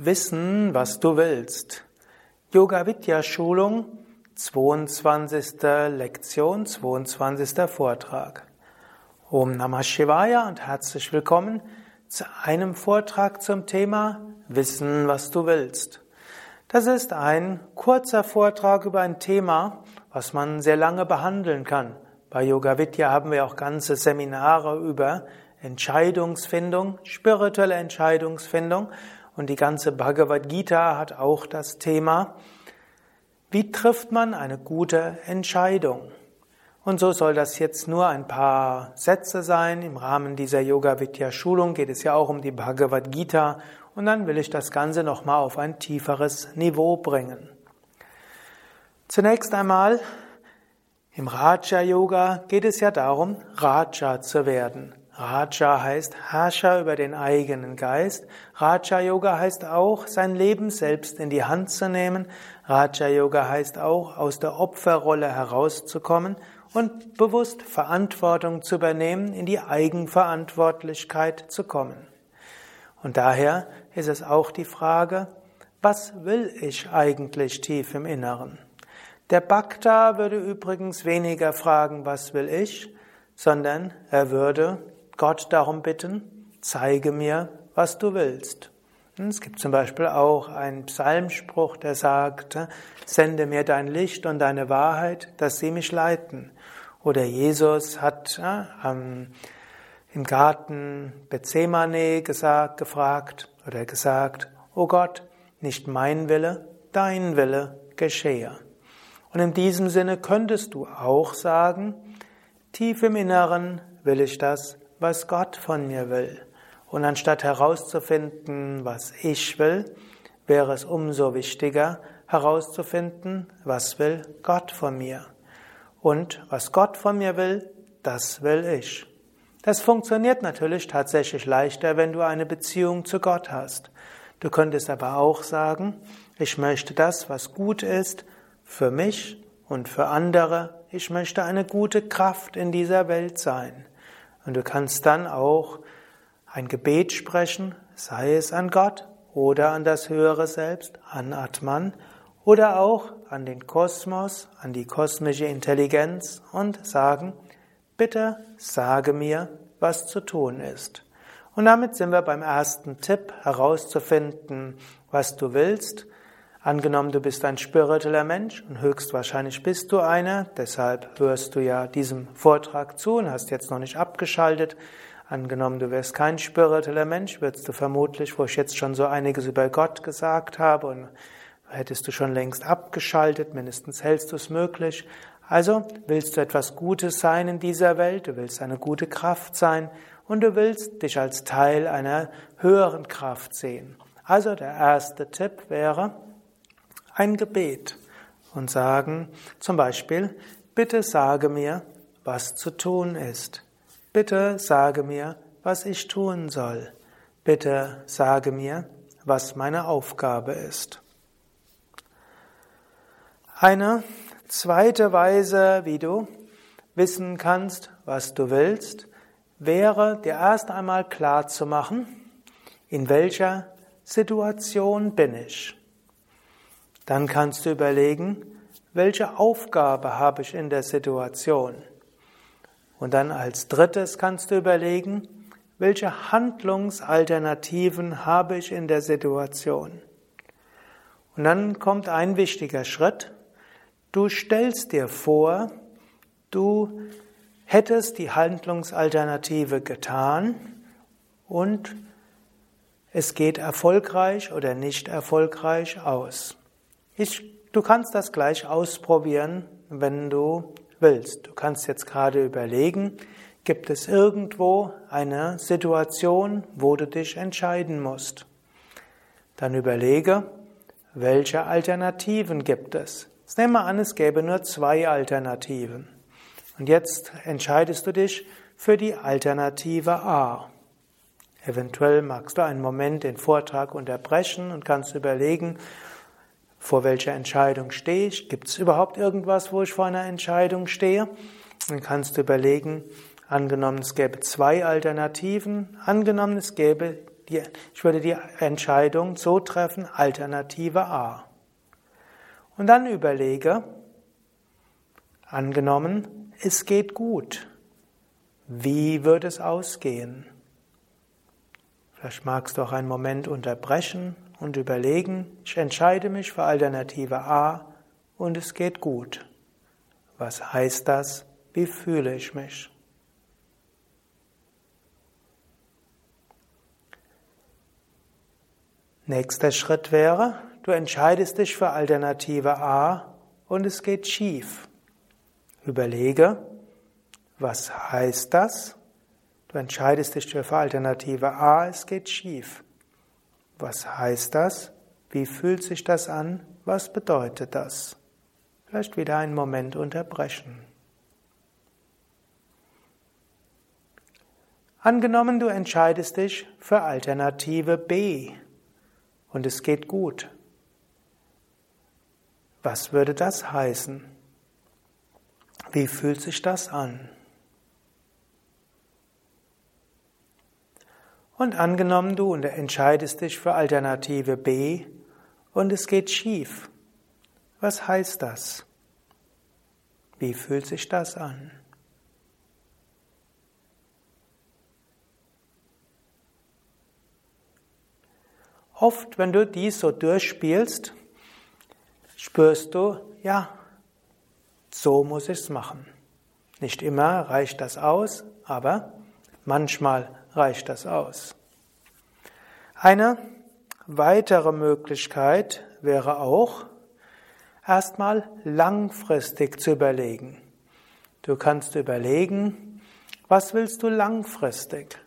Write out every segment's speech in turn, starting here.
Wissen, was du willst. Yoga Vidya Schulung, 22. Lektion, 22. Vortrag. Om Namah Shivaya und herzlich willkommen zu einem Vortrag zum Thema Wissen, was du willst. Das ist ein kurzer Vortrag über ein Thema, was man sehr lange behandeln kann. Bei Yoga Vidya haben wir auch ganze Seminare über Entscheidungsfindung, spirituelle Entscheidungsfindung und die ganze Bhagavad Gita hat auch das Thema, wie trifft man eine gute Entscheidung? Und so soll das jetzt nur ein paar Sätze sein. Im Rahmen dieser Yoga Vidya Schulung geht es ja auch um die Bhagavad Gita und dann will ich das Ganze nochmal auf ein tieferes Niveau bringen. Zunächst einmal im Raja Yoga geht es ja darum, Raja zu werden. Raja heißt Herrscher über den eigenen Geist. Raja Yoga heißt auch, sein Leben selbst in die Hand zu nehmen. Raja Yoga heißt auch, aus der Opferrolle herauszukommen und bewusst Verantwortung zu übernehmen, in die Eigenverantwortlichkeit zu kommen. Und daher ist es auch die Frage, was will ich eigentlich tief im Inneren? Der Bhakta würde übrigens weniger fragen, was will ich, sondern er würde Gott darum bitten, zeige mir, was du willst. Es gibt zum Beispiel auch einen Psalmspruch, der sagt, sende mir dein Licht und deine Wahrheit, dass sie mich leiten. Oder Jesus hat ähm, im Garten Bethsemane gesagt, gefragt oder gesagt, O Gott, nicht mein Wille, dein Wille geschehe. Und in diesem Sinne könntest du auch sagen, tief im Inneren will ich das, was Gott von mir will. Und anstatt herauszufinden, was ich will, wäre es umso wichtiger herauszufinden, was will Gott von mir. Und was Gott von mir will, das will ich. Das funktioniert natürlich tatsächlich leichter, wenn du eine Beziehung zu Gott hast. Du könntest aber auch sagen, ich möchte das, was gut ist, für mich und für andere. Ich möchte eine gute Kraft in dieser Welt sein. Und du kannst dann auch ein Gebet sprechen, sei es an Gott oder an das höhere Selbst, an Atman oder auch an den Kosmos, an die kosmische Intelligenz und sagen, bitte sage mir, was zu tun ist. Und damit sind wir beim ersten Tipp, herauszufinden, was du willst. Angenommen, du bist ein spiritueller Mensch und höchstwahrscheinlich bist du einer, deshalb hörst du ja diesem Vortrag zu und hast jetzt noch nicht abgeschaltet. Angenommen, du wärst kein spiritueller Mensch, würdest du vermutlich, wo ich jetzt schon so einiges über Gott gesagt habe und hättest du schon längst abgeschaltet, mindestens hältst du es möglich. Also willst du etwas Gutes sein in dieser Welt, du willst eine gute Kraft sein und du willst dich als Teil einer höheren Kraft sehen. Also der erste Tipp wäre, ein Gebet und sagen zum Beispiel, bitte sage mir, was zu tun ist. Bitte sage mir, was ich tun soll. Bitte sage mir, was meine Aufgabe ist. Eine zweite Weise, wie du wissen kannst, was du willst, wäre dir erst einmal klar zu machen, in welcher Situation bin ich. Dann kannst du überlegen, welche Aufgabe habe ich in der Situation? Und dann als drittes kannst du überlegen, welche Handlungsalternativen habe ich in der Situation? Und dann kommt ein wichtiger Schritt. Du stellst dir vor, du hättest die Handlungsalternative getan und es geht erfolgreich oder nicht erfolgreich aus. Ich, du kannst das gleich ausprobieren, wenn du willst. Du kannst jetzt gerade überlegen, gibt es irgendwo eine Situation, wo du dich entscheiden musst. Dann überlege, welche Alternativen gibt es. Jetzt nehmen wir an, es gäbe nur zwei Alternativen. Und jetzt entscheidest du dich für die Alternative A. Eventuell magst du einen Moment den Vortrag unterbrechen und kannst überlegen, vor welcher Entscheidung stehe ich? Gibt es überhaupt irgendwas, wo ich vor einer Entscheidung stehe? Dann kannst du überlegen, angenommen es gäbe zwei Alternativen, angenommen es gäbe die, ich würde die Entscheidung so treffen, Alternative A. Und dann überlege, angenommen, es geht gut. Wie wird es ausgehen? Vielleicht magst du auch einen Moment unterbrechen und überlegen, ich entscheide mich für Alternative A und es geht gut. Was heißt das? Wie fühle ich mich? Nächster Schritt wäre, du entscheidest dich für Alternative A und es geht schief. Überlege, was heißt das? Du entscheidest dich für Alternative A, es geht schief. Was heißt das? Wie fühlt sich das an? Was bedeutet das? Vielleicht wieder einen Moment unterbrechen. Angenommen, du entscheidest dich für Alternative B und es geht gut. Was würde das heißen? Wie fühlt sich das an? Und angenommen du entscheidest dich für Alternative B und es geht schief. Was heißt das? Wie fühlt sich das an? Oft, wenn du dies so durchspielst, spürst du, ja, so muss ich es machen. Nicht immer reicht das aus, aber manchmal reicht das aus. Eine weitere Möglichkeit wäre auch, erstmal langfristig zu überlegen. Du kannst überlegen, was willst du langfristig?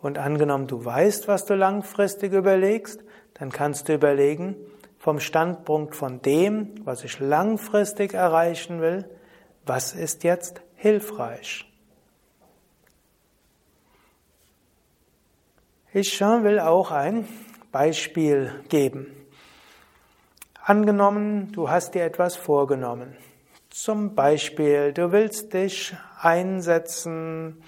Und angenommen, du weißt, was du langfristig überlegst, dann kannst du überlegen, vom Standpunkt von dem, was ich langfristig erreichen will, was ist jetzt hilfreich? Ich will auch ein Beispiel geben. Angenommen, du hast dir etwas vorgenommen. Zum Beispiel, du willst dich einsetzen,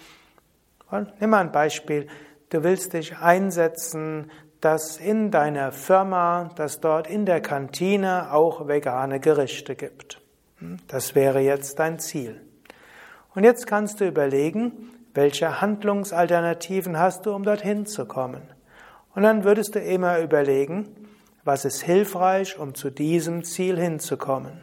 nimm mal ein Beispiel, Du willst dich einsetzen, dass in deiner Firma, dass dort in der Kantine auch vegane Gerichte gibt. Hm, das wäre jetzt dein Ziel. Und jetzt kannst du überlegen, welche Handlungsalternativen hast du, um dorthin zu kommen. Und dann würdest du immer überlegen, was ist hilfreich, um zu diesem Ziel hinzukommen.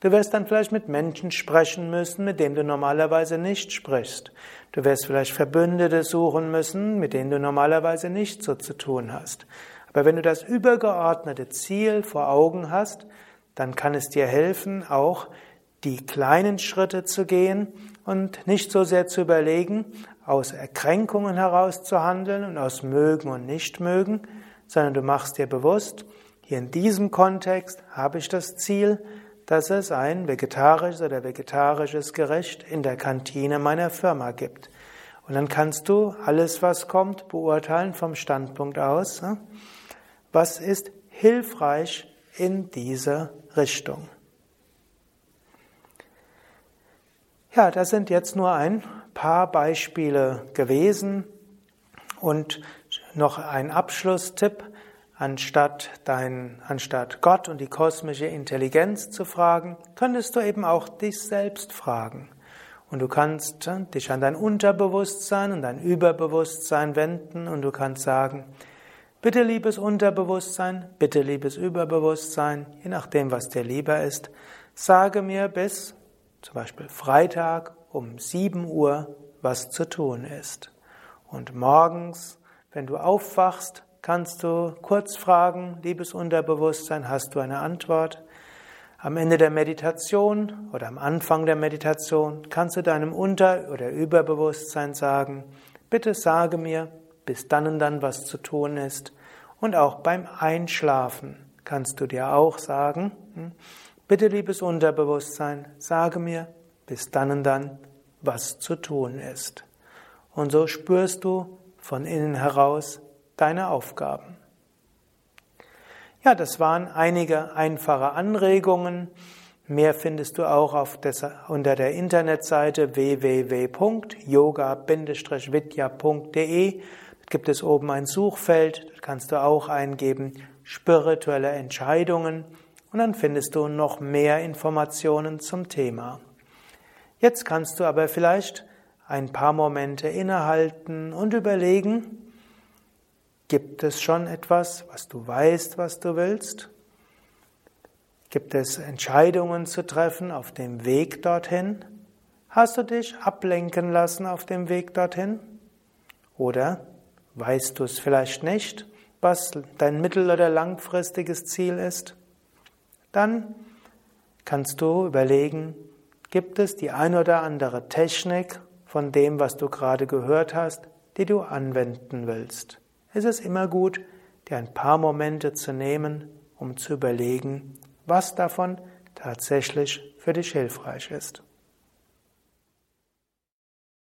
Du wirst dann vielleicht mit Menschen sprechen müssen, mit denen du normalerweise nicht sprichst. Du wirst vielleicht Verbündete suchen müssen, mit denen du normalerweise nicht so zu tun hast. Aber wenn du das übergeordnete Ziel vor Augen hast, dann kann es dir helfen, auch die kleinen Schritte zu gehen und nicht so sehr zu überlegen, aus Erkränkungen heraus zu handeln und aus Mögen und Nichtmögen, sondern du machst dir bewusst, hier in diesem Kontext habe ich das Ziel, dass es ein vegetarisches oder vegetarisches Gericht in der Kantine meiner Firma gibt. Und dann kannst du alles, was kommt, beurteilen vom Standpunkt aus, was ist hilfreich in dieser Richtung. Ja, das sind jetzt nur ein paar Beispiele gewesen und noch ein Abschlusstipp. Anstatt dein, anstatt Gott und die kosmische Intelligenz zu fragen, könntest du eben auch dich selbst fragen. Und du kannst dich an dein Unterbewusstsein und dein Überbewusstsein wenden und du kannst sagen, bitte liebes Unterbewusstsein, bitte liebes Überbewusstsein, je nachdem, was dir lieber ist, sage mir bis zum Beispiel Freitag um 7 Uhr, was zu tun ist. Und morgens, wenn du aufwachst, kannst du kurz fragen, liebes Unterbewusstsein, hast du eine Antwort? Am Ende der Meditation oder am Anfang der Meditation kannst du deinem Unter- oder Überbewusstsein sagen, bitte sage mir bis dann und dann, was zu tun ist. Und auch beim Einschlafen kannst du dir auch sagen, hm, bitte liebes Unterbewusstsein, sage mir bis dann und dann, was zu tun ist. Und so spürst du von innen heraus, deine Aufgaben. Ja, das waren einige einfache Anregungen. Mehr findest du auch auf des, unter der Internetseite www.yoga-vidya.de. gibt es oben ein Suchfeld, dort kannst du auch eingeben spirituelle Entscheidungen und dann findest du noch mehr Informationen zum Thema. Jetzt kannst du aber vielleicht ein paar Momente innehalten und überlegen, gibt es schon etwas, was du weißt, was du willst? Gibt es Entscheidungen zu treffen auf dem Weg dorthin? Hast du dich ablenken lassen auf dem Weg dorthin? Oder weißt du es vielleicht nicht, was dein mittel- oder langfristiges Ziel ist? Dann kannst du überlegen, gibt es die ein oder andere Technik von dem, was du gerade gehört hast, die du anwenden willst. Es ist immer gut, dir ein paar Momente zu nehmen, um zu überlegen, was davon tatsächlich für dich hilfreich ist.